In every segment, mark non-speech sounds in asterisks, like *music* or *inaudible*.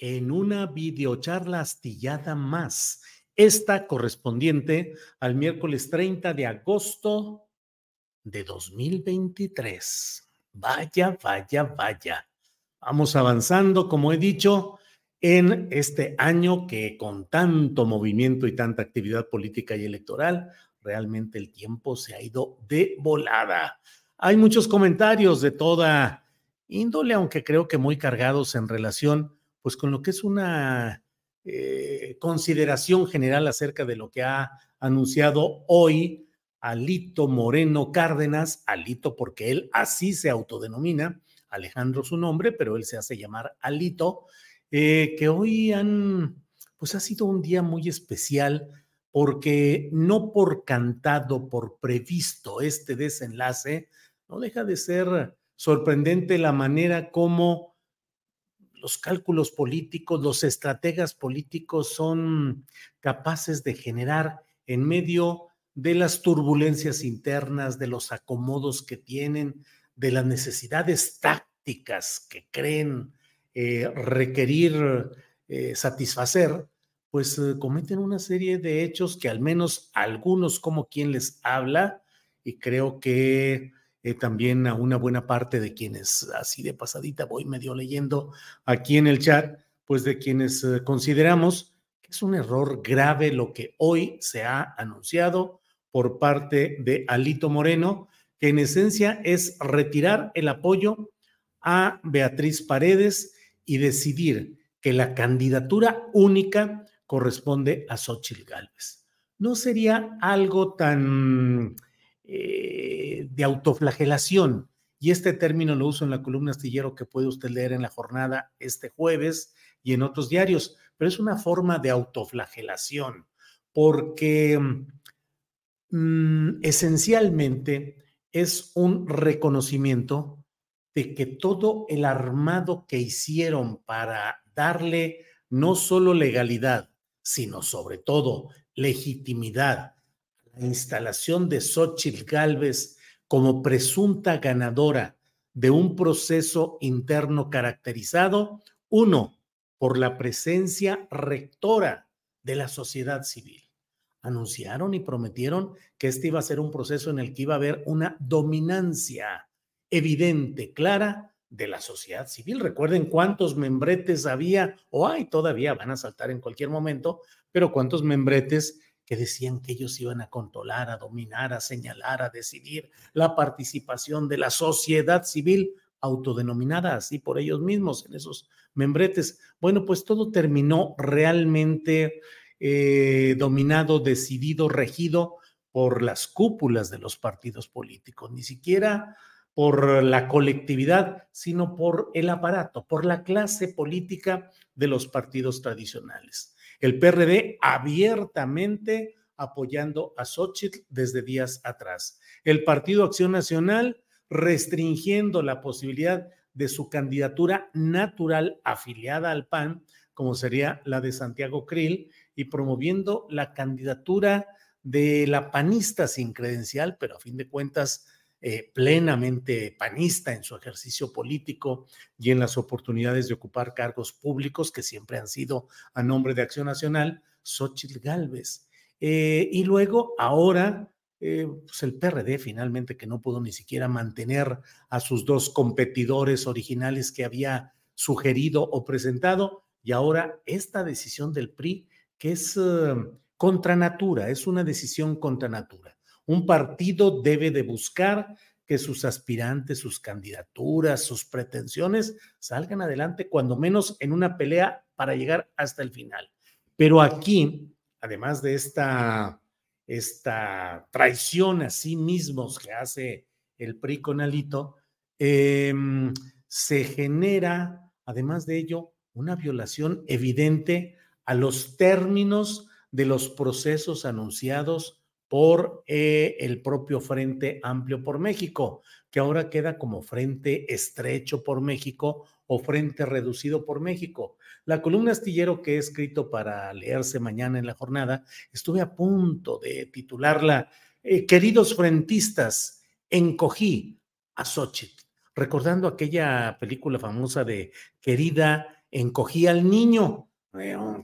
en una videocharla astillada más. Esta correspondiente al miércoles 30 de agosto de 2023. Vaya, vaya, vaya. Vamos avanzando, como he dicho, en este año que con tanto movimiento y tanta actividad política y electoral, realmente el tiempo se ha ido de volada. Hay muchos comentarios de toda índole, aunque creo que muy cargados en relación pues con lo que es una eh, consideración general acerca de lo que ha anunciado hoy Alito Moreno Cárdenas, Alito porque él así se autodenomina, Alejandro su nombre, pero él se hace llamar Alito, eh, que hoy han, pues ha sido un día muy especial porque no por cantado, por previsto este desenlace, no deja de ser sorprendente la manera como los cálculos políticos, los estrategas políticos son capaces de generar en medio de las turbulencias internas, de los acomodos que tienen, de las necesidades tácticas que creen eh, requerir eh, satisfacer, pues eh, cometen una serie de hechos que al menos algunos como quien les habla, y creo que eh, también a una buena parte de quienes, así de pasadita, voy medio leyendo aquí en el chat, pues de quienes eh, consideramos que es un error grave lo que hoy se ha anunciado por parte de Alito Moreno, que en esencia es retirar el apoyo a Beatriz Paredes y decidir que la candidatura única corresponde a Xochitl Gálvez. No sería algo tan eh, de autoflagelación. Y este término lo uso en la columna astillero que puede usted leer en la jornada este jueves y en otros diarios, pero es una forma de autoflagelación, porque mm, esencialmente es un reconocimiento de que todo el armado que hicieron para darle no solo legalidad, sino sobre todo legitimidad la instalación de Xochitl Galvez como presunta ganadora de un proceso interno caracterizado, uno, por la presencia rectora de la sociedad civil. Anunciaron y prometieron que este iba a ser un proceso en el que iba a haber una dominancia evidente, clara, de la sociedad civil. Recuerden cuántos membretes había, o hay todavía, van a saltar en cualquier momento, pero cuántos membretes que decían que ellos iban a controlar, a dominar, a señalar, a decidir la participación de la sociedad civil autodenominada así por ellos mismos en esos membretes. Bueno, pues todo terminó realmente eh, dominado, decidido, regido por las cúpulas de los partidos políticos, ni siquiera por la colectividad, sino por el aparato, por la clase política de los partidos tradicionales el PRD abiertamente apoyando a Xochitl desde días atrás. El Partido Acción Nacional restringiendo la posibilidad de su candidatura natural afiliada al PAN, como sería la de Santiago Krill, y promoviendo la candidatura de la panista sin credencial, pero a fin de cuentas eh, plenamente panista en su ejercicio político y en las oportunidades de ocupar cargos públicos que siempre han sido a nombre de Acción Nacional, Xochitl Galvez. Eh, y luego, ahora, eh, pues el PRD finalmente que no pudo ni siquiera mantener a sus dos competidores originales que había sugerido o presentado, y ahora esta decisión del PRI que es contra natura, es una decisión contra natura. Un partido debe de buscar que sus aspirantes, sus candidaturas, sus pretensiones salgan adelante, cuando menos en una pelea para llegar hasta el final. Pero aquí, además de esta, esta traición a sí mismos que hace el PRI con Alito, em, se genera, además de ello, una violación evidente a los términos de los procesos anunciados por eh, el propio Frente Amplio por México, que ahora queda como Frente Estrecho por México o Frente Reducido por México. La columna astillero que he escrito para leerse mañana en la jornada, estuve a punto de titularla eh, Queridos frentistas, encogí a Xochitl, recordando aquella película famosa de Querida, encogí al niño,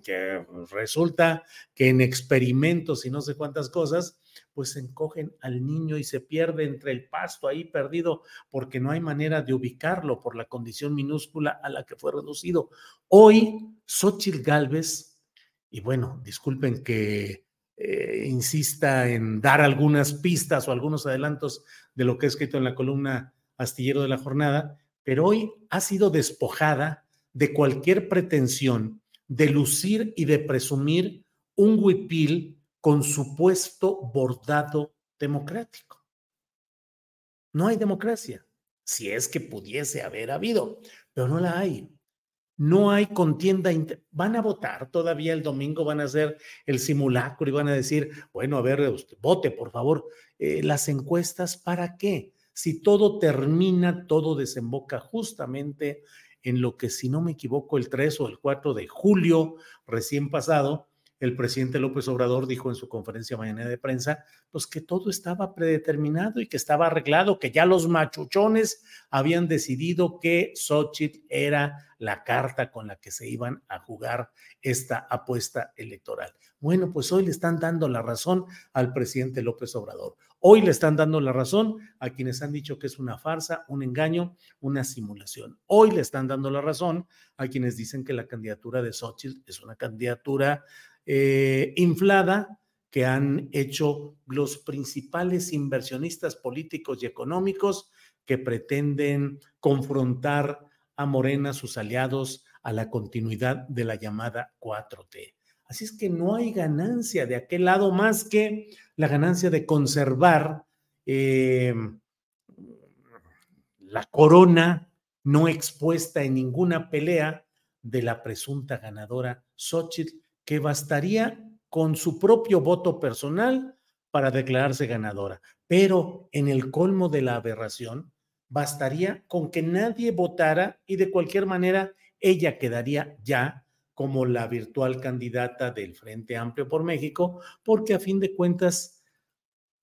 que resulta que en experimentos y no sé cuántas cosas, pues encogen al niño y se pierde entre el pasto ahí perdido porque no hay manera de ubicarlo por la condición minúscula a la que fue reducido. Hoy, Xochitl Galvez, y bueno, disculpen que eh, insista en dar algunas pistas o algunos adelantos de lo que he escrito en la columna Astillero de la Jornada, pero hoy ha sido despojada de cualquier pretensión de lucir y de presumir un huipil con supuesto bordado democrático. No hay democracia, si es que pudiese haber habido, pero no la hay. No hay contienda. Van a votar todavía el domingo, van a hacer el simulacro y van a decir, bueno, a ver, vote, por favor. Eh, las encuestas, ¿para qué? Si todo termina, todo desemboca justamente en lo que, si no me equivoco, el 3 o el 4 de julio recién pasado, el presidente López Obrador dijo en su conferencia mañana de prensa, pues que todo estaba predeterminado y que estaba arreglado, que ya los machuchones habían decidido que Xochitl era la carta con la que se iban a jugar esta apuesta electoral. Bueno, pues hoy le están dando la razón al presidente López Obrador. Hoy le están dando la razón a quienes han dicho que es una farsa, un engaño, una simulación. Hoy le están dando la razón a quienes dicen que la candidatura de Xochitl es una candidatura eh, inflada que han hecho los principales inversionistas políticos y económicos que pretenden confrontar a Morena, sus aliados, a la continuidad de la llamada 4T. Así es que no hay ganancia de aquel lado más que la ganancia de conservar eh, la corona no expuesta en ninguna pelea de la presunta ganadora Xochitl, que bastaría con su propio voto personal para declararse ganadora. Pero en el colmo de la aberración, bastaría con que nadie votara y de cualquier manera ella quedaría ya como la virtual candidata del Frente Amplio por México, porque a fin de cuentas,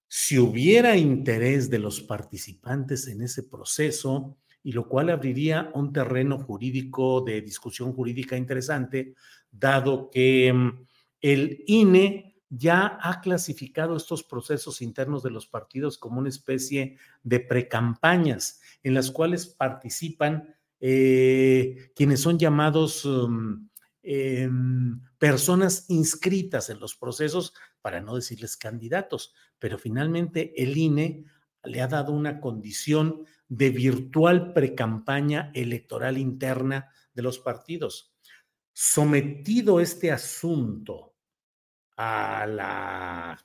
si hubiera interés de los participantes en ese proceso, y lo cual abriría un terreno jurídico de discusión jurídica interesante, dado que mm, el INE ya ha clasificado estos procesos internos de los partidos como una especie de precampañas en las cuales participan eh, quienes son llamados mm, Em, personas inscritas en los procesos, para no decirles candidatos, pero finalmente el INE le ha dado una condición de virtual precampaña electoral interna de los partidos. Sometido este asunto a la,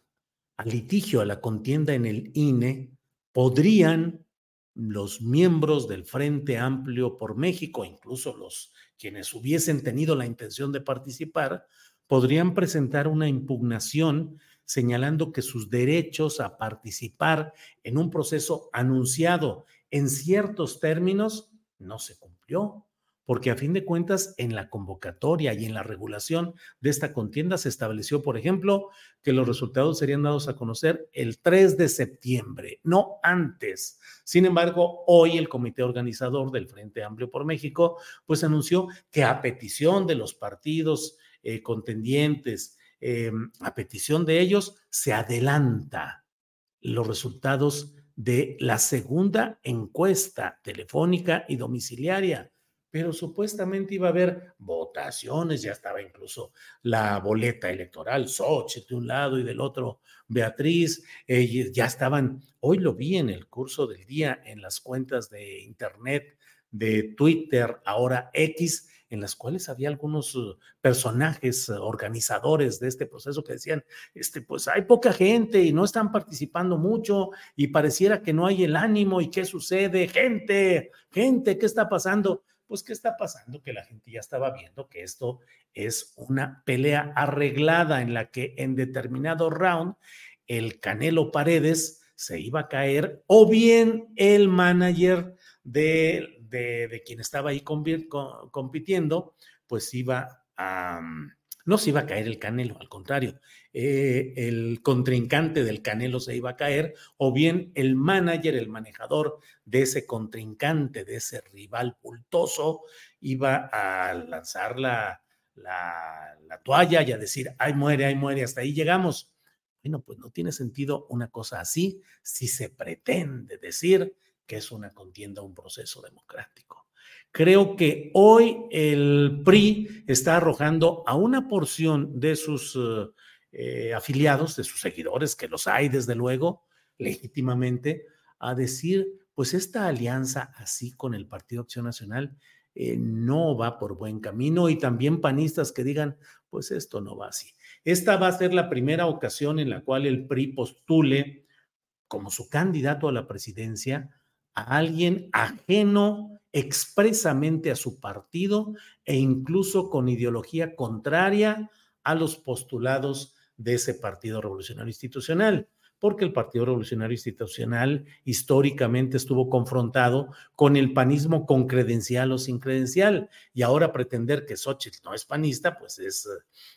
al litigio, a la contienda en el INE, podrían los miembros del Frente Amplio por México, incluso los quienes hubiesen tenido la intención de participar, podrían presentar una impugnación señalando que sus derechos a participar en un proceso anunciado en ciertos términos no se cumplió, porque a fin de cuentas en la convocatoria y en la regulación de esta contienda se estableció, por ejemplo, que los resultados serían dados a conocer el 3 de septiembre, no antes. Sin embargo, hoy el comité organizador del Frente Amplio por México, pues anunció que a petición de los partidos eh, contendientes, eh, a petición de ellos, se adelanta los resultados de la segunda encuesta telefónica y domiciliaria pero supuestamente iba a haber votaciones, ya estaba incluso la boleta electoral, Sochi de un lado y del otro Beatriz, ya estaban, hoy lo vi en el curso del día en las cuentas de internet, de Twitter, ahora X, en las cuales había algunos uh, personajes uh, organizadores de este proceso que decían, este, pues hay poca gente y no están participando mucho y pareciera que no hay el ánimo y qué sucede, gente, gente, ¿qué está pasando? Pues ¿qué está pasando? Que la gente ya estaba viendo que esto es una pelea arreglada en la que en determinado round el Canelo Paredes se iba a caer o bien el manager de, de, quien estaba ahí compitiendo, pues iba a no se iba a caer el Canelo, al contrario, eh, el contrincante del Canelo se iba a caer, o bien el manager, el manejador de ese contrincante, de ese rival pultoso, iba a lanzar la, la, la toalla y a decir, ay muere, ay muere, hasta ahí llegamos. Bueno, pues no tiene sentido una cosa así si se pretende decir que es una contienda, un proceso democrático. Creo que hoy el PRI está arrojando a una porción de sus eh, eh, afiliados, de sus seguidores, que los hay desde luego, legítimamente, a decir, pues esta alianza así con el Partido Acción Nacional eh, no va por buen camino y también panistas que digan, pues esto no va así. Esta va a ser la primera ocasión en la cual el PRI postule como su candidato a la presidencia a alguien ajeno expresamente a su partido e incluso con ideología contraria a los postulados de ese Partido Revolucionario Institucional, porque el Partido Revolucionario Institucional históricamente estuvo confrontado con el panismo con credencial o sin credencial, y ahora pretender que Xochitl no es panista, pues es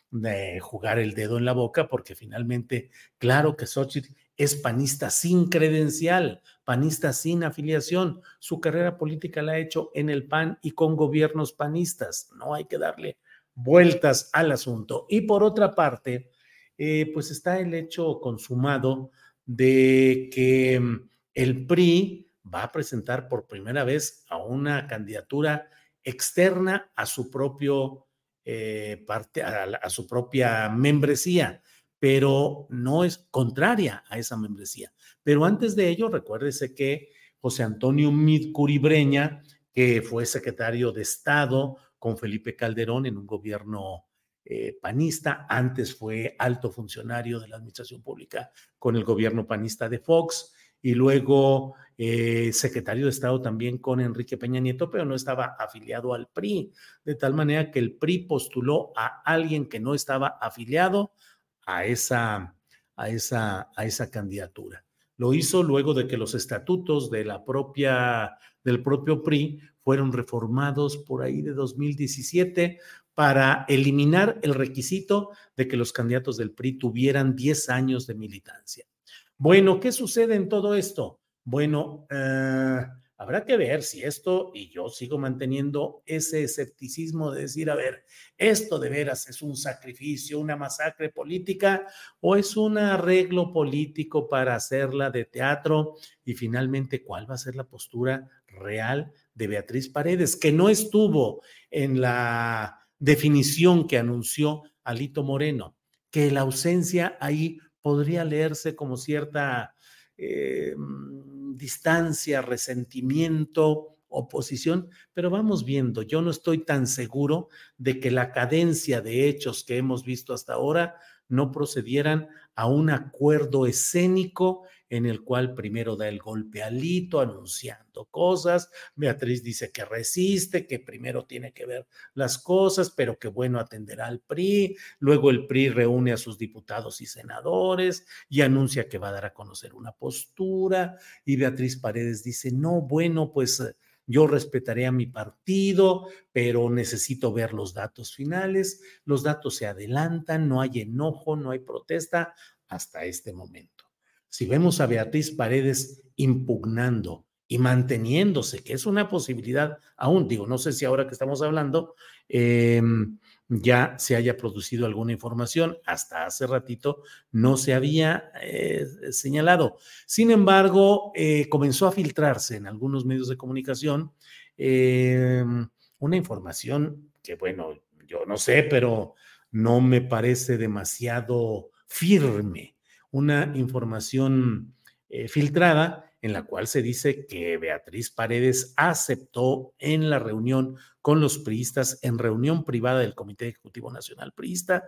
de jugar el dedo en la boca, porque finalmente, claro que Xochitl es panista sin credencial, panista sin afiliación. Su carrera política la ha hecho en el PAN y con gobiernos panistas. No hay que darle vueltas al asunto. Y por otra parte, eh, pues está el hecho consumado de que mm, el PRI va a presentar por primera vez a una candidatura externa a su propio eh, parte, a su propia membresía pero no es contraria a esa membresía. Pero antes de ello, recuérdese que José Antonio Mid Curibreña, que fue secretario de Estado con Felipe Calderón en un gobierno eh, panista, antes fue alto funcionario de la administración pública con el gobierno panista de Fox y luego eh, secretario de Estado también con Enrique Peña Nieto, pero no estaba afiliado al PRI, de tal manera que el PRI postuló a alguien que no estaba afiliado a esa, a esa, a esa candidatura. Lo hizo luego de que los estatutos propia, del propio PRI fueron reformados por ahí de 2017 para eliminar el requisito de que los candidatos del PRI tuvieran 10 años de militancia. Bueno, ¿qué sucede en todo esto? Bueno, eh, Habrá que ver si esto, y yo sigo manteniendo ese escepticismo de decir, a ver, esto de veras es un sacrificio, una masacre política o es un arreglo político para hacerla de teatro y finalmente cuál va a ser la postura real de Beatriz Paredes, que no estuvo en la definición que anunció Alito Moreno, que la ausencia ahí podría leerse como cierta... Eh, distancia, resentimiento, oposición, pero vamos viendo, yo no estoy tan seguro de que la cadencia de hechos que hemos visto hasta ahora no procedieran a un acuerdo escénico en el cual primero da el golpe al hito anunciando cosas, Beatriz dice que resiste, que primero tiene que ver las cosas, pero que bueno atenderá al PRI, luego el PRI reúne a sus diputados y senadores y anuncia que va a dar a conocer una postura y Beatriz Paredes dice, no, bueno, pues yo respetaré a mi partido, pero necesito ver los datos finales, los datos se adelantan, no hay enojo, no hay protesta hasta este momento. Si vemos a Beatriz Paredes impugnando y manteniéndose, que es una posibilidad aún, digo, no sé si ahora que estamos hablando, eh, ya se haya producido alguna información. Hasta hace ratito no se había eh, señalado. Sin embargo, eh, comenzó a filtrarse en algunos medios de comunicación eh, una información que, bueno, yo no sé, pero no me parece demasiado firme. Una información filtrada en la cual se dice que Beatriz Paredes aceptó en la reunión con los priistas, en reunión privada del Comité Ejecutivo Nacional Priista,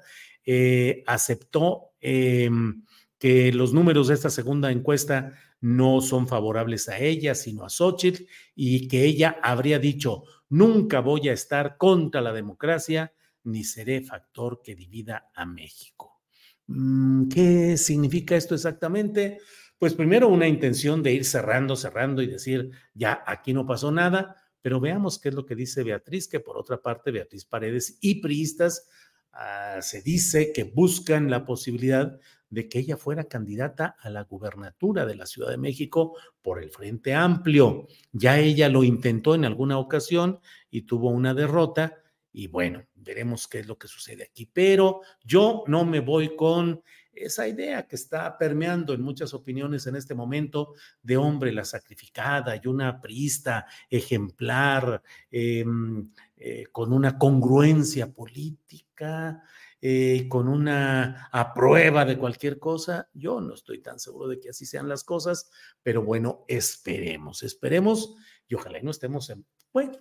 eh, aceptó em, que los números de esta segunda encuesta no son favorables a ella, sino a Xochitl, y que ella habría dicho, nunca voy a estar contra la democracia, ni seré factor que divida a México. Mm, ¿Qué significa esto exactamente? pues primero una intención de ir cerrando, cerrando y decir, ya aquí no pasó nada, pero veamos qué es lo que dice Beatriz, que por otra parte Beatriz Paredes y priistas ah, se dice que buscan la posibilidad de que ella fuera candidata a la gubernatura de la Ciudad de México por el Frente Amplio. Ya ella lo intentó en alguna ocasión y tuvo una derrota y bueno, veremos qué es lo que sucede aquí. Pero yo no me voy con esa idea que está permeando en muchas opiniones en este momento de hombre la sacrificada y una priista ejemplar em, eh, con una congruencia política, eh, con una aprueba de cualquier cosa. Yo no estoy tan seguro de que así sean las cosas, pero bueno, esperemos, esperemos y ojalá no estemos en, bueno,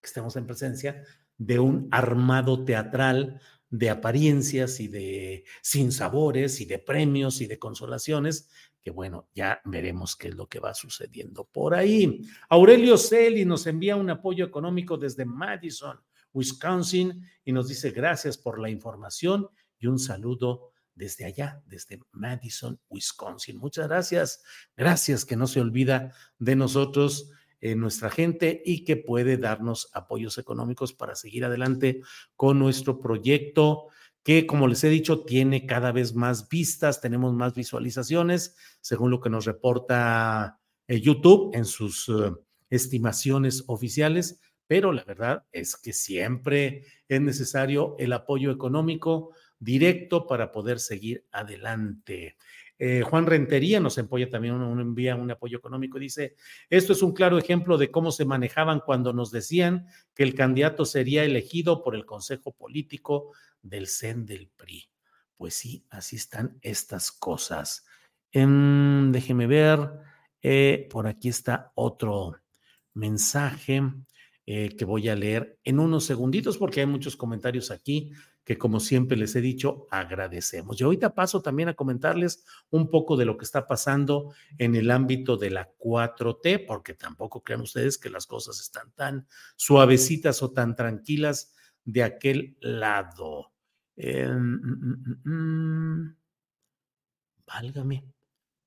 que estemos en presencia de un armado teatral de apariencias y de sinsabores y de premios y de consolaciones, que bueno, ya veremos qué es lo que va sucediendo por ahí. Aurelio Celi nos envía un apoyo económico desde Madison, Wisconsin, y nos dice gracias por la información y un saludo desde allá, desde Madison, Wisconsin. Muchas gracias. Gracias que no se olvida de nosotros nuestra gente y que puede darnos apoyos económicos para seguir adelante con nuestro proyecto que, como les he dicho, tiene cada vez más vistas, tenemos más visualizaciones, según lo que nos reporta eh, YouTube en sus eh, estimaciones oficiales, pero la verdad es que siempre es necesario el apoyo económico directo para poder seguir adelante. Eh, Juan Rentería nos apoya también, un, envía un apoyo económico. Dice, esto es un claro ejemplo de cómo se manejaban cuando nos decían que el candidato sería elegido por el Consejo Político del CEN del PRI. Pues sí, así están estas cosas. Em, déjeme ver, eh, por aquí está otro mensaje eh, que voy a leer en unos segunditos porque hay muchos comentarios aquí que como siempre les he dicho, agradecemos. Y ahorita paso también a comentarles un poco de lo que está pasando en el ámbito de la 4T, porque tampoco crean ustedes que las cosas están tan suavecitas o tan tranquilas de aquel lado. Eh, mm, mm, mm, válgame.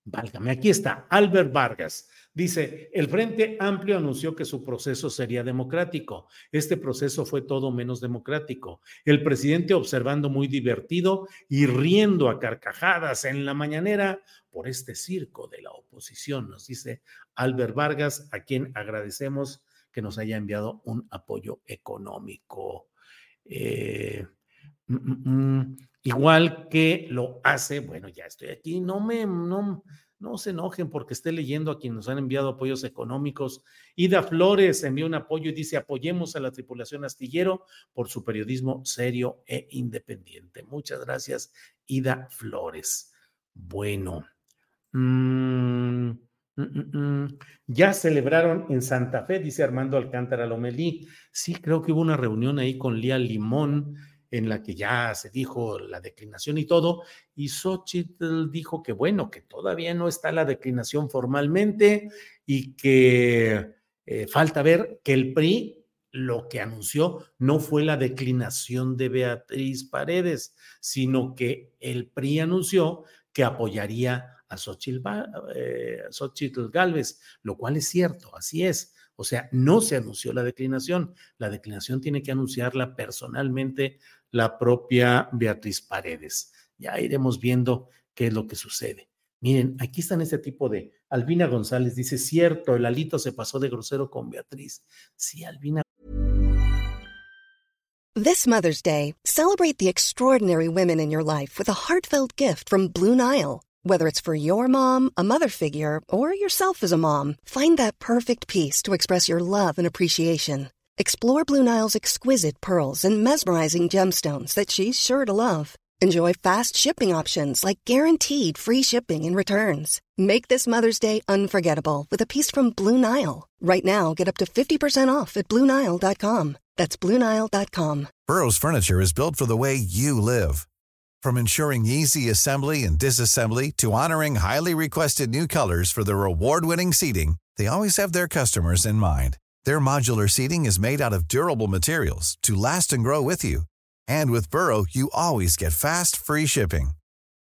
Válgame, aquí está, Albert Vargas. Dice, el Frente Amplio anunció que su proceso sería democrático. Este proceso fue todo menos democrático. El presidente observando muy divertido y riendo a carcajadas en la mañanera por este circo de la oposición, nos dice Albert Vargas, a quien agradecemos que nos haya enviado un apoyo económico. Eh, mm, mm, mm igual que lo hace, bueno, ya estoy aquí, no me, no, no se enojen porque esté leyendo a quienes nos han enviado apoyos económicos. Ida Flores envió un apoyo y dice, apoyemos a la tripulación astillero por su periodismo serio e independiente. Muchas gracias, Ida Flores. Bueno. Mm, mm, mm, ya celebraron en Santa Fe, dice Armando Alcántara Lomelí. Sí, creo que hubo una reunión ahí con Lía Limón en la que ya se dijo la declinación y todo, y Xochitl dijo que bueno, que todavía no está la declinación formalmente y que eh, falta ver que el PRI lo que anunció no fue la declinación de Beatriz Paredes, sino que el PRI anunció que apoyaría a Xochitl, eh, Galvez, lo cual es cierto, así es. O sea, no se anunció la declinación. La declinación tiene que anunciarla personalmente la propia Beatriz Paredes. Ya iremos viendo qué es lo que sucede. Miren, aquí están este tipo de. Albina González dice: Cierto, el alito se pasó de grosero con Beatriz. Sí, Albina. This Mother's Day, celebrate the extraordinary women in your life with a heartfelt gift from Blue Nile. Whether it's for your mom, a mother figure, or yourself as a mom, find that perfect piece to express your love and appreciation. Explore Blue Nile's exquisite pearls and mesmerizing gemstones that she's sure to love. Enjoy fast shipping options like guaranteed free shipping and returns. Make this Mother's Day unforgettable with a piece from Blue Nile. Right now, get up to 50% off at BlueNile.com. That's BlueNile.com. Burrow's furniture is built for the way you live. From ensuring easy assembly and disassembly to honoring highly requested new colors for their award winning seating, they always have their customers in mind. Their modular seating is made out of durable materials to last and grow with you. And with Burrow, you always get fast, free shipping.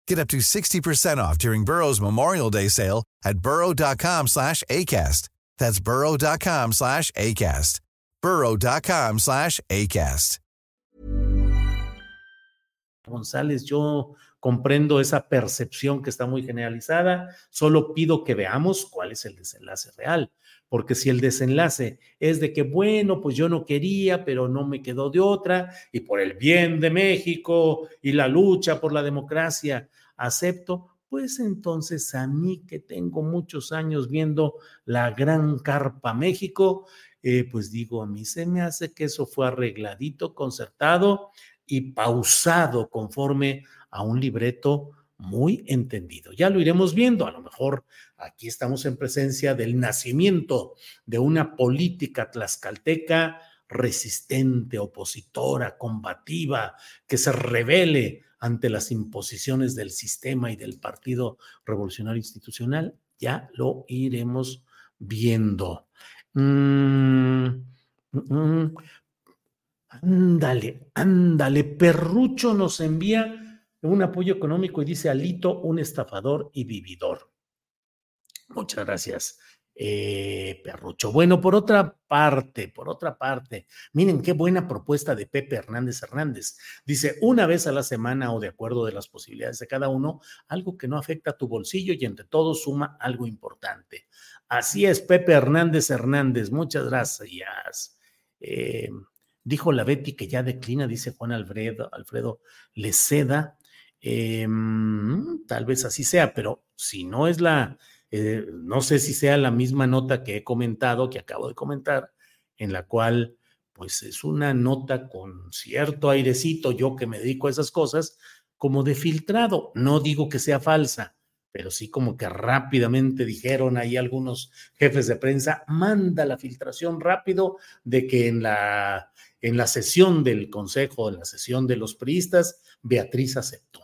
Get up to 60% off during Burrow's Memorial Day sale at burrow.com slash ACAST. That's burrow.com slash ACAST. burrow.com slash ACAST. González, yo comprendo esa percepción que está muy generalizada. Solo pido que veamos cuál es el desenlace real. Porque si el desenlace es de que, bueno, pues yo no quería, pero no me quedó de otra, y por el bien de México y la lucha por la democracia, acepto, pues entonces a mí que tengo muchos años viendo la gran carpa México, eh, pues digo, a mí se me hace que eso fue arregladito, concertado y pausado conforme a un libreto muy entendido. Ya lo iremos viendo, a lo mejor aquí estamos en presencia del nacimiento de una política tlaxcalteca resistente, opositora, combativa, que se revele ante las imposiciones del sistema y del Partido Revolucionario Institucional. Ya lo iremos viendo. Mm, mm, mm. ándale, ándale, Perrucho nos envía un apoyo económico y dice Alito, un estafador y vividor. Muchas gracias, eh, Perrucho. Bueno, por otra parte, por otra parte, miren qué buena propuesta de Pepe Hernández Hernández. Dice, una vez a la semana o de acuerdo de las posibilidades de cada uno, algo que no afecta a tu bolsillo y entre todos suma algo importante. Así es, Pepe Hernández Hernández. Muchas gracias. Eh, dijo la Betty que ya declina, dice Juan Alfredo, Alfredo Leceda. Eh, tal vez así sea, pero si no es la, eh, no sé si sea la misma nota que he comentado, que acabo de comentar, en la cual pues es una nota con cierto airecito, yo que me dedico a esas cosas, como de filtrado. No digo que sea falsa, pero sí como que rápidamente dijeron ahí algunos jefes de prensa, manda la filtración rápido de que en la, en la sesión del Consejo, en la sesión de los priistas, Beatriz aceptó.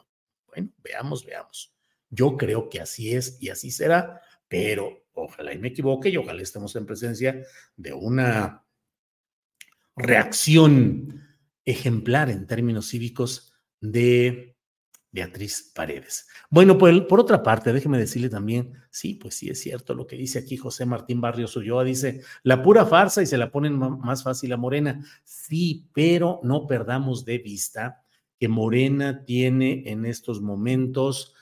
Bueno, veamos, veamos. Yo creo que así es y así será, pero ojalá y me equivoque y ojalá estemos en presencia de una reacción ejemplar en términos cívicos de Beatriz Paredes. Bueno, pues por otra parte, déjeme decirle también, sí, pues sí es cierto lo que dice aquí José Martín Barrios Ulloa, dice, la pura farsa y se la ponen más fácil a Morena. Sí, pero no perdamos de vista Morena tiene en estos momentos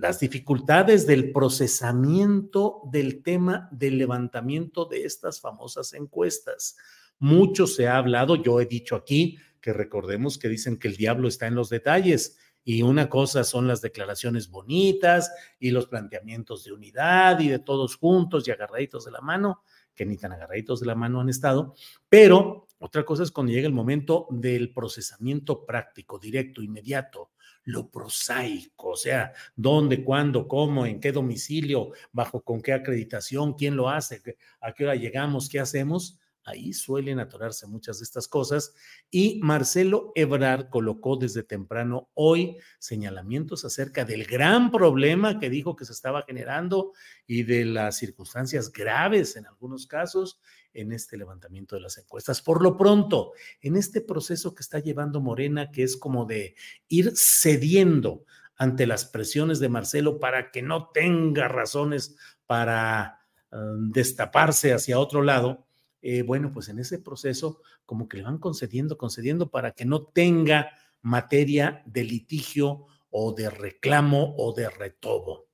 las dificultades del procesamiento del tema del levantamiento de estas famosas encuestas. Mucho se ha hablado, yo he dicho aquí que recordemos que dicen que el diablo está en los detalles y una cosa son las declaraciones bonitas y los planteamientos de unidad y de todos juntos y agarraditos de la mano, que ni tan agarraditos de la mano han estado, pero otra cosa es cuando llega el momento del procesamiento práctico, directo, inmediato, lo prosaico, o sea, dónde, cuándo, cómo, en qué domicilio, bajo con qué acreditación, quién lo hace, a qué hora llegamos, qué hacemos. Ahí suelen atorarse muchas de estas cosas. Y Marcelo Ebrard colocó desde temprano hoy señalamientos acerca del gran problema que dijo que se estaba generando y de las circunstancias graves en algunos casos en este levantamiento de las encuestas. Por lo pronto, en este proceso que está llevando Morena, que es como de ir cediendo ante las presiones de Marcelo para que no tenga razones para um, destaparse hacia otro lado, eh, bueno, pues en ese proceso como que le van concediendo, concediendo para que no tenga materia de litigio o de reclamo o de retobo.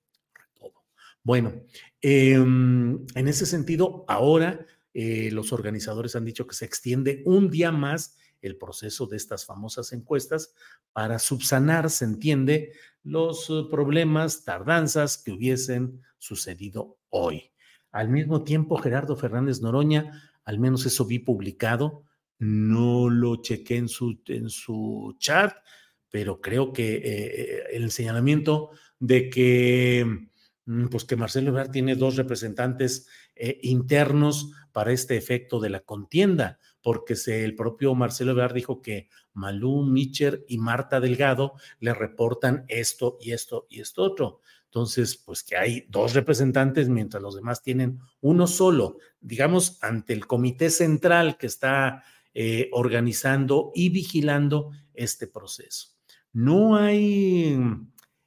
Bueno, em, en ese sentido, ahora eh, los organizadores han dicho que se extiende un día más el proceso de estas famosas encuestas para subsanar, se entiende, los eh, problemas, tardanzas que hubiesen sucedido hoy. Al mismo tiempo, Gerardo Fernández Noroña, al menos eso vi publicado, no lo chequé en su, en su chat, pero creo que eh, el señalamiento de que Mm, pues que Marcelo Ebrard tiene dos representantes eh, internos para este efecto de la contienda, porque se, el propio Marcelo Ebrard dijo que Malú, Micher y Marta Delgado le reportan esto y esto y esto otro. Entonces, pues que hay dos representantes mientras los demás tienen uno solo, digamos, ante el comité central que está eh, organizando y vigilando este proceso. No hay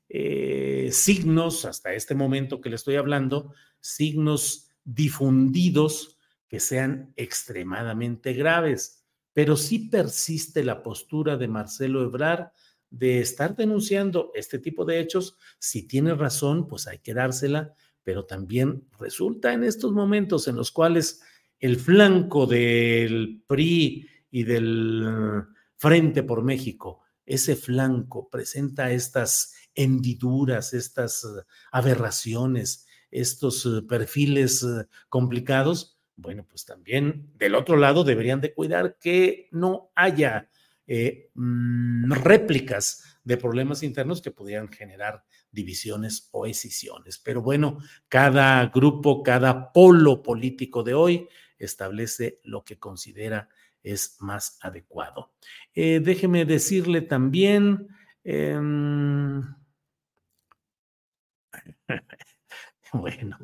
eh, signos, hasta este momento que le estoy hablando, signos difundidos que sean extremadamente graves, pero sí persiste la postura de Marcelo Ebrard de estar denunciando este tipo de hechos. Si tiene razón, pues hay que dársela, pero también resulta en estos momentos en los cuales el flanco del PRI y del Frente por México, ese flanco presenta estas hendiduras, estas aberraciones, estos eh, perfiles eh, complicados, bueno, pues también del otro lado deberían de cuidar que no haya mm, réplicas de problemas internos que pudieran generar divisiones o escisiones. Pero bueno, cada grupo, cada polo político de hoy establece lo que considera es más adecuado. déjeme decirle también, em, *laughs* Bueno,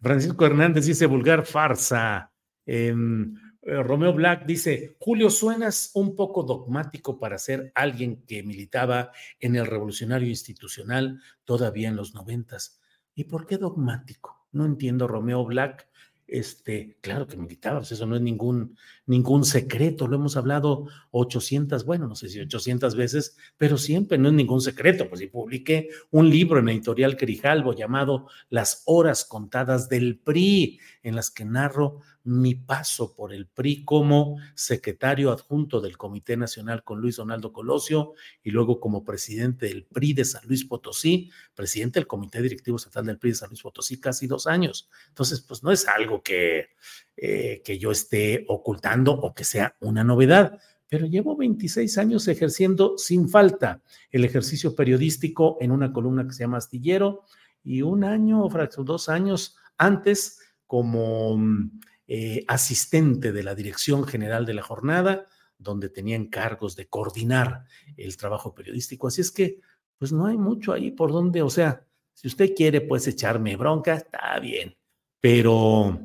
Francisco Hernández dice vulgar farsa. Em, eh, Romeo Black dice, Julio, suenas un poco dogmático para ser alguien que militaba en el revolucionario institucional todavía en los noventas. ¿Y por qué dogmático? No entiendo, Romeo Black este, claro que militaba, pues eso no es ningún, ningún secreto, lo hemos hablado 800, bueno, no sé si 800 veces, pero siempre no es ningún secreto, pues si publiqué un libro en editorial Crijalvo llamado Las horas contadas del PRI, en las que narro mi paso por el PRI como secretario adjunto del Comité Nacional con Luis Donaldo Colosio y luego como presidente del PRI de San Luis Potosí, presidente del Comité Directivo Estatal del PRI de San Luis Potosí casi dos años. Entonces, pues no es algo que, eh, que yo esté ocultando o que sea una novedad, pero llevo 26 años ejerciendo sin falta el ejercicio periodístico en una columna que se llama Astillero y un año o dos años antes como mm, eh, asistente de la Dirección General de la Jornada, donde tenía encargos de coordinar el trabajo periodístico. Así es que, pues no hay mucho ahí por donde, o sea, si usted quiere, pues echarme bronca, está bien, pero,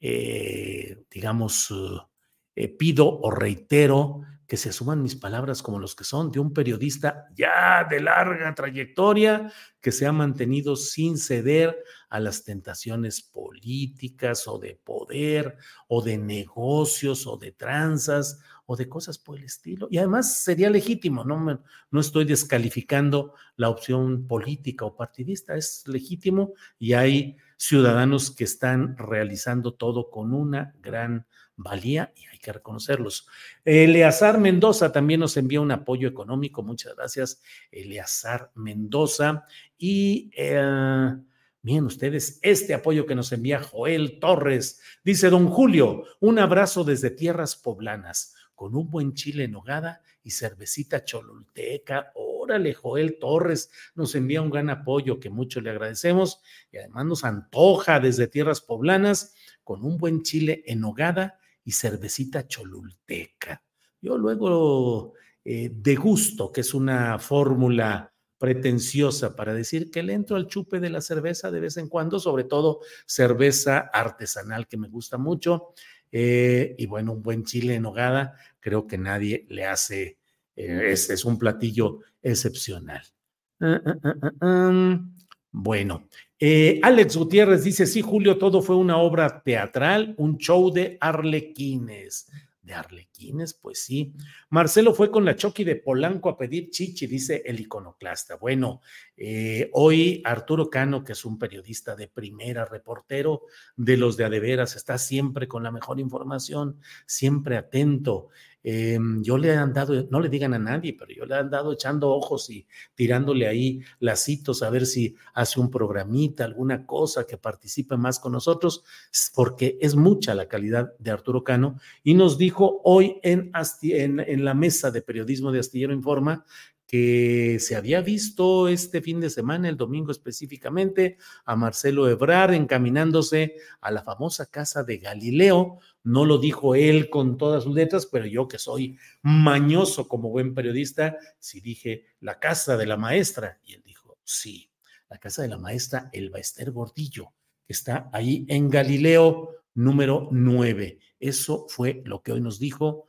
eh, digamos, eh, pido o reitero que se suman mis palabras como los que son de un periodista ya de larga trayectoria que se ha mantenido sin ceder a las tentaciones políticas o de poder o de negocios o de tranzas o de cosas por el estilo. Y además sería legítimo, no, no estoy descalificando la opción política o partidista, es legítimo y hay ciudadanos que están realizando todo con una gran valía y hay que reconocerlos. Eleazar Mendoza también nos envía un apoyo económico. Muchas gracias, Eleazar Mendoza. Y eh, miren ustedes, este apoyo que nos envía Joel Torres. Dice don Julio, un abrazo desde tierras poblanas con un buen chile en hogada y cervecita cholulteca. Órale, Joel Torres nos envía un gran apoyo que mucho le agradecemos y además nos antoja desde tierras poblanas con un buen chile en hogada y cervecita cholulteca. Yo luego eh, de gusto, que es una fórmula pretenciosa para decir que le entro al chupe de la cerveza de vez en cuando, sobre todo cerveza artesanal que me gusta mucho. Eh, y bueno, un buen chile en hogada, creo que nadie le hace, eh, es, un platillo excepcional. Ah, ah, ah, bueno, eh, Alex Gutiérrez dice, sí, Julio, todo fue una obra teatral, un show de arlequines. ¿De arlequines? Pues sí. Marcelo fue con la Choqui de Polanco a pedir chichi, dice el iconoclasta. Bueno, eh, hoy Arturo Cano, que es un periodista de primera, reportero de los de Adeveras, está siempre con la mejor información, siempre atento. Eh, yo le he andado, no le digan a nadie, pero yo le he andado echando ojos y tirándole ahí lacitos a ver si hace un programita, alguna cosa que participe más con nosotros, porque es mucha la calidad de Arturo Cano. Y nos dijo hoy en, en la mesa de periodismo de Astillero Informa que se había visto este fin de semana, el domingo específicamente, a Marcelo Ebrar encaminándose a la famosa casa de Galileo. No lo dijo él con todas sus letras, pero yo que soy mañoso como buen periodista, sí dije la casa de la maestra. Y él dijo, sí, la casa de la maestra Elba Ester Gordillo, que está ahí en Galileo número 9. Eso fue lo que hoy nos dijo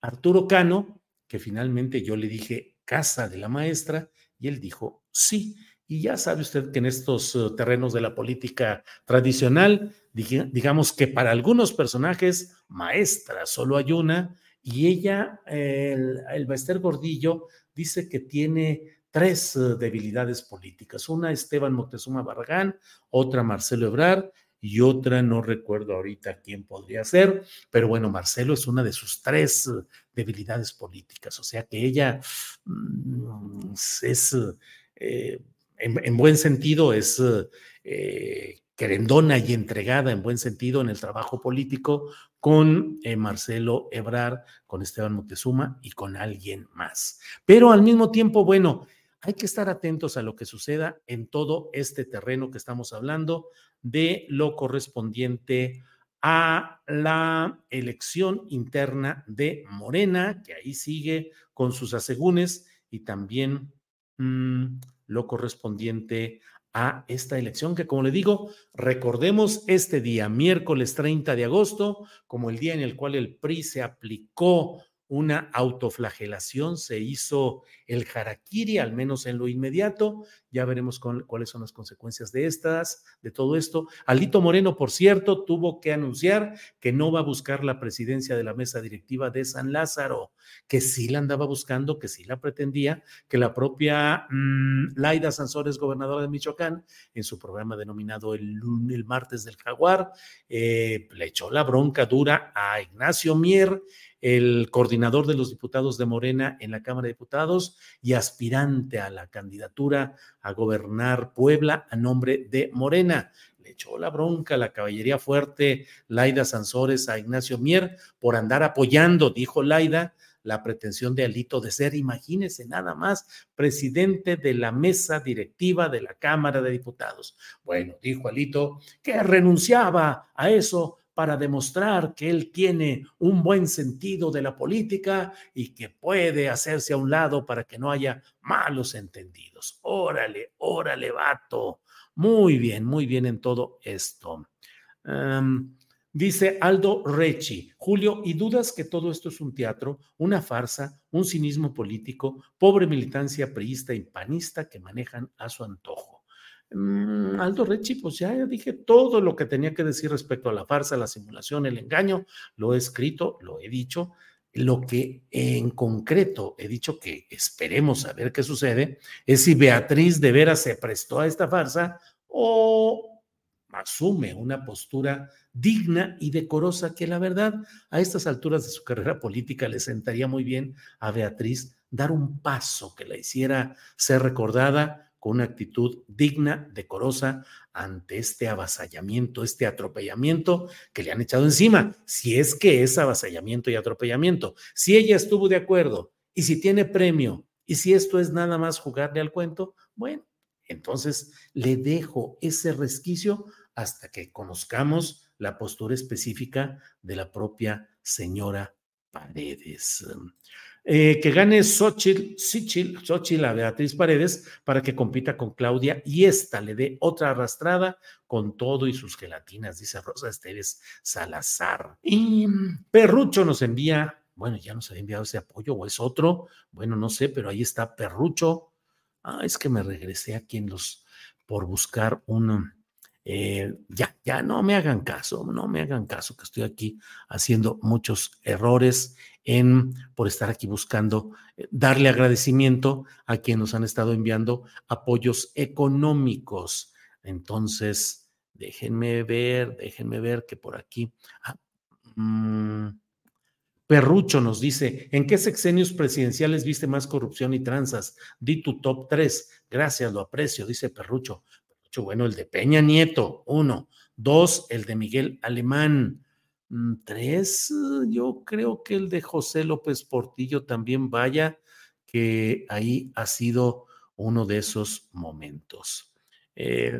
Arturo Cano, que finalmente yo le dije, casa de la maestra y él dijo sí. Y ya sabe usted que en estos eh, terrenos de la política tradicional, digamos que para algunos personajes, maestra solo hay una, y ella, el, el Gordillo, dice que tiene tres eh, debilidades políticas. Una Esteban Moctezuma Barragán, otra Marcelo Ebrar y otra no recuerdo ahorita quién podría ser, pero bueno, Marcelo es una de sus tres eh, debilidades políticas, o sea que ella mm, es, eh, en, buen sentido, es eh, querendona y entregada en buen sentido en el trabajo político con Marcelo Ebrar, con Esteban Moctezuma y con alguien más. Pero al mismo tiempo, bueno, hay que estar atentos a lo que suceda en todo este terreno que estamos hablando de lo correspondiente a la elección interna de Morena, que ahí sigue con sus asegúnes, y también mm, lo correspondiente a esta elección, que como le digo, recordemos este día, miércoles 30 de agosto, como el día en el cual el PRI se aplicó una autoflagelación, se hizo el harakiri, al menos en lo inmediato. Ya veremos cuáles son las consecuencias de estas, de todo esto. Alito Moreno, por cierto, tuvo que anunciar que no va a buscar la presidencia de la mesa directiva de San Lázaro, que sí la andaba buscando, que sí la pretendía, que la propia mm, Laida Sansores, gobernadora de Michoacán, en su programa denominado el, el martes del jaguar, eh, le echó la bronca dura a Ignacio Mier el coordinador de los diputados de Morena en la Cámara de Diputados y aspirante a la candidatura a gobernar Puebla a nombre de Morena. Le echó la bronca la caballería fuerte Laida Sansores a Ignacio Mier por andar apoyando, dijo Laida, la pretensión de Alito de ser, imagínese nada más, presidente de la mesa directiva de la Cámara de Diputados. Bueno, dijo Alito que renunciaba a eso para demostrar que él tiene un buen sentido de la política y que puede hacerse a un lado para que no haya malos entendidos. Órale, órale, vato. Muy bien, muy bien en todo esto. dice Aldo Rechi, Julio, ¿y dudas que todo esto es un teatro, una farsa, un cinismo político, pobre militancia priista y panista que manejan a su antojo? Mm, Aldo Rechi, pues ya dije todo lo que tenía que decir respecto a la farsa, la simulación, el engaño, lo he escrito, lo he dicho. Lo que en concreto he dicho que esperemos a ver qué sucede es si Beatriz de veras se prestó a esta farsa o asume una postura digna y decorosa que la verdad a estas alturas de su carrera política le sentaría muy bien a Beatriz dar un paso que la hiciera ser recordada con una actitud digna, decorosa ante este avasallamiento, este atropellamiento que le han echado encima, si es que es avasallamiento y atropellamiento. Si ella estuvo de acuerdo y si tiene premio y si esto es nada más jugarle al cuento, bueno, entonces le dejo ese resquicio hasta que conozcamos la postura específica de la propia señora Paredes. Eh, que gane Xochitl, Xochitl, a Beatriz Paredes para que compita con Claudia y esta le dé otra arrastrada con todo y sus gelatinas, dice Rosa Esteves Salazar. Y Perrucho nos envía, bueno, ya nos ha enviado ese apoyo o es otro, bueno, no sé, pero ahí está Perrucho. Ah, es que me regresé aquí en los, por buscar uno. Eh, ya, ya, no me hagan caso, no me hagan caso, que estoy aquí haciendo muchos errores en, por estar aquí buscando eh, darle agradecimiento a quienes nos han estado enviando apoyos económicos. Entonces, déjenme ver, déjenme ver que por aquí. Ah, mm, Perrucho nos dice, ¿en qué sexenios presidenciales viste más corrupción y tranzas? Di tu top tres. Gracias, lo aprecio, dice Perrucho. Bueno, el de Peña Nieto, uno. Dos, el de Miguel Alemán. Mm, tres, yo creo que el de José López Portillo también vaya, que ahí ha sido uno de esos momentos. Eh,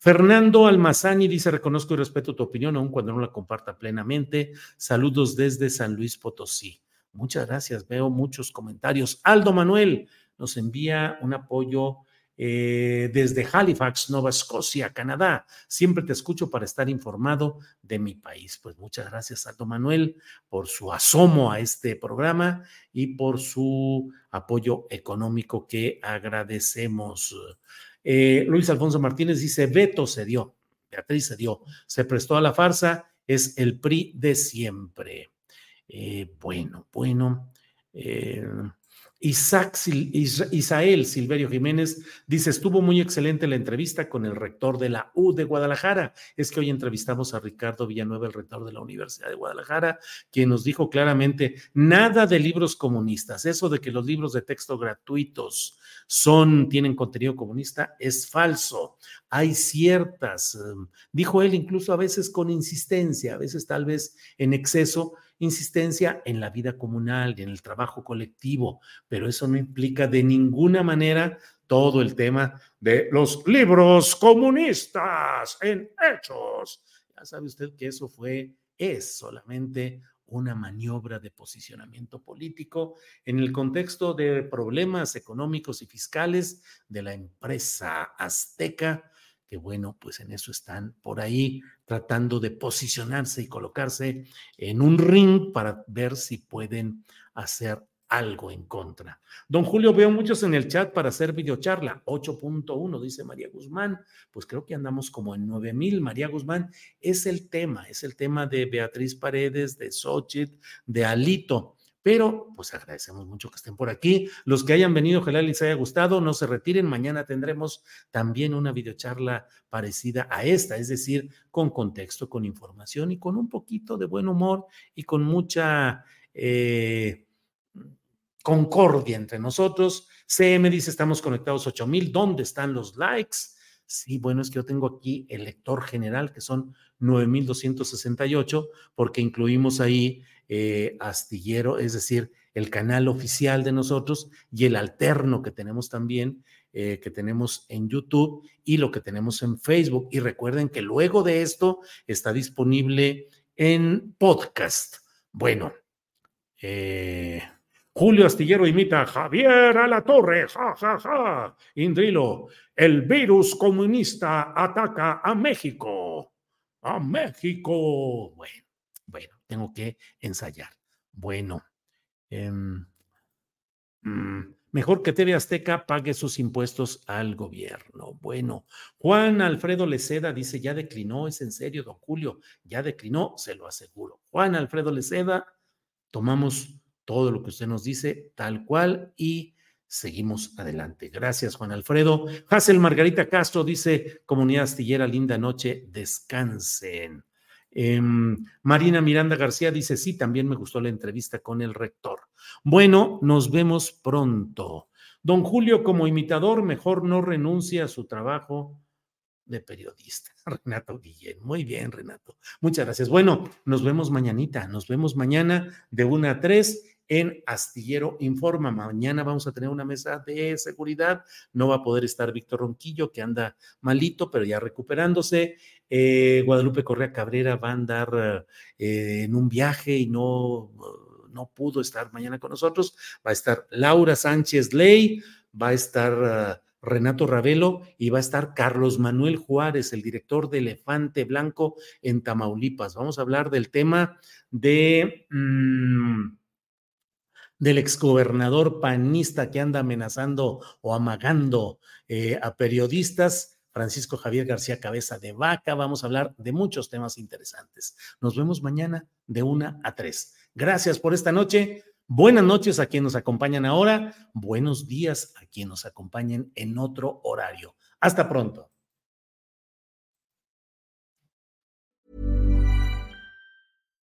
Fernando Almazani dice, reconozco y respeto tu opinión, aun cuando no la comparta plenamente. Saludos desde San Luis Potosí. Muchas gracias, veo muchos comentarios. Aldo Manuel nos envía un apoyo eh, desde Halifax, Nova Escocia, Canadá. Siempre te escucho para estar informado de mi país. Pues muchas gracias, Aldo Manuel, por su asomo a este programa y por su apoyo económico que agradecemos. Eh, Luis Alfonso Martínez dice, Beto se dio, Beatriz se dio, se prestó a la farsa, es el PRI de siempre. Eh, bueno, bueno. Isaac Isael Silverio Jiménez dice, estuvo muy excelente la entrevista con el rector de la U de Guadalajara. Es que hoy entrevistamos a Ricardo Villanueva, el rector de la Universidad de Guadalajara, quien nos dijo claramente, nada de libros comunistas. Eso de que los libros de texto gratuitos son, tienen contenido comunista, es falso. Hay ciertas, em, dijo él incluso a veces con insistencia, a veces tal vez en exceso, insistencia en la vida comunal y en el trabajo colectivo, pero eso no implica de ninguna manera todo el tema de los libros comunistas en hechos. Ya sabe usted que eso fue, es solamente una maniobra de posicionamiento político en el contexto de problemas económicos y fiscales de la empresa azteca que bueno, pues en eso están por ahí tratando de posicionarse y colocarse en un ring para ver si pueden hacer algo en contra. Don Julio, veo muchos en el chat para hacer videocharla. 8.1, dice María Guzmán. Pues creo que andamos como en 9000. María Guzmán es el tema, es el tema de Beatriz Paredes, de Xochitl, de Alito. Pero pues agradecemos mucho que estén por aquí. Los que hayan venido, ojalá les haya gustado, no se retiren. Mañana tendremos también una videocharla parecida a esta, es decir, con contexto, con información y con un poquito de buen humor y con mucha eh, concordia entre nosotros. CM dice, estamos conectados 8000. ¿Dónde están los likes? Sí, bueno, es que yo tengo aquí el lector general, que son 9268, porque incluimos ahí eh, astillero, es decir, el canal oficial de nosotros y el alterno que tenemos también, eh, que tenemos en YouTube y lo que tenemos en Facebook. Y recuerden que luego de esto está disponible en podcast. Bueno, eh, Julio Astillero imita a Javier a la torre, ja, ja, ja. Indrilo, el virus comunista ataca a México. A México. Bueno, bueno tengo que ensayar. Bueno, em, mm, mejor que TV Azteca pague sus impuestos al gobierno. Bueno, Juan Alfredo Leceda dice, ya declinó, es en serio, don Julio, ya declinó, se lo aseguro. Juan Alfredo Leceda, tomamos todo lo que usted nos dice tal cual y seguimos adelante. Gracias, Juan Alfredo. Hazel Margarita Castro dice, comunidad astillera, linda noche, descansen. Em, Marina Miranda García dice, sí, también me gustó la entrevista con el rector. Bueno, nos vemos pronto. Don Julio, como imitador, mejor no renuncia a su trabajo de periodista. *laughs* Renato Guillén. Muy bien, Renato. Muchas gracias. Bueno, nos vemos mañanita. Nos vemos mañana de una a 3 en Astillero Informa. Mañana vamos a tener una mesa de seguridad. No va a poder estar Víctor Ronquillo, que anda malito, pero ya recuperándose. Eh, Guadalupe Correa Cabrera va a andar eh, en un viaje y no, no pudo estar mañana con nosotros. Va a estar Laura Sánchez Ley, va a estar... Renato Ravelo y va a estar Carlos Manuel Juárez, el director de Elefante Blanco en Tamaulipas. Vamos a hablar del tema de mm, del exgobernador panista que anda amenazando o amagando eh, a periodistas, Francisco Javier García Cabeza de Vaca. Vamos a hablar de muchos temas interesantes. Nos vemos mañana de una a tres. Gracias por esta noche. Buenas noches a quienes nos acompañan ahora. Buenos días a quienes nos acompañen en otro horario. Hasta pronto.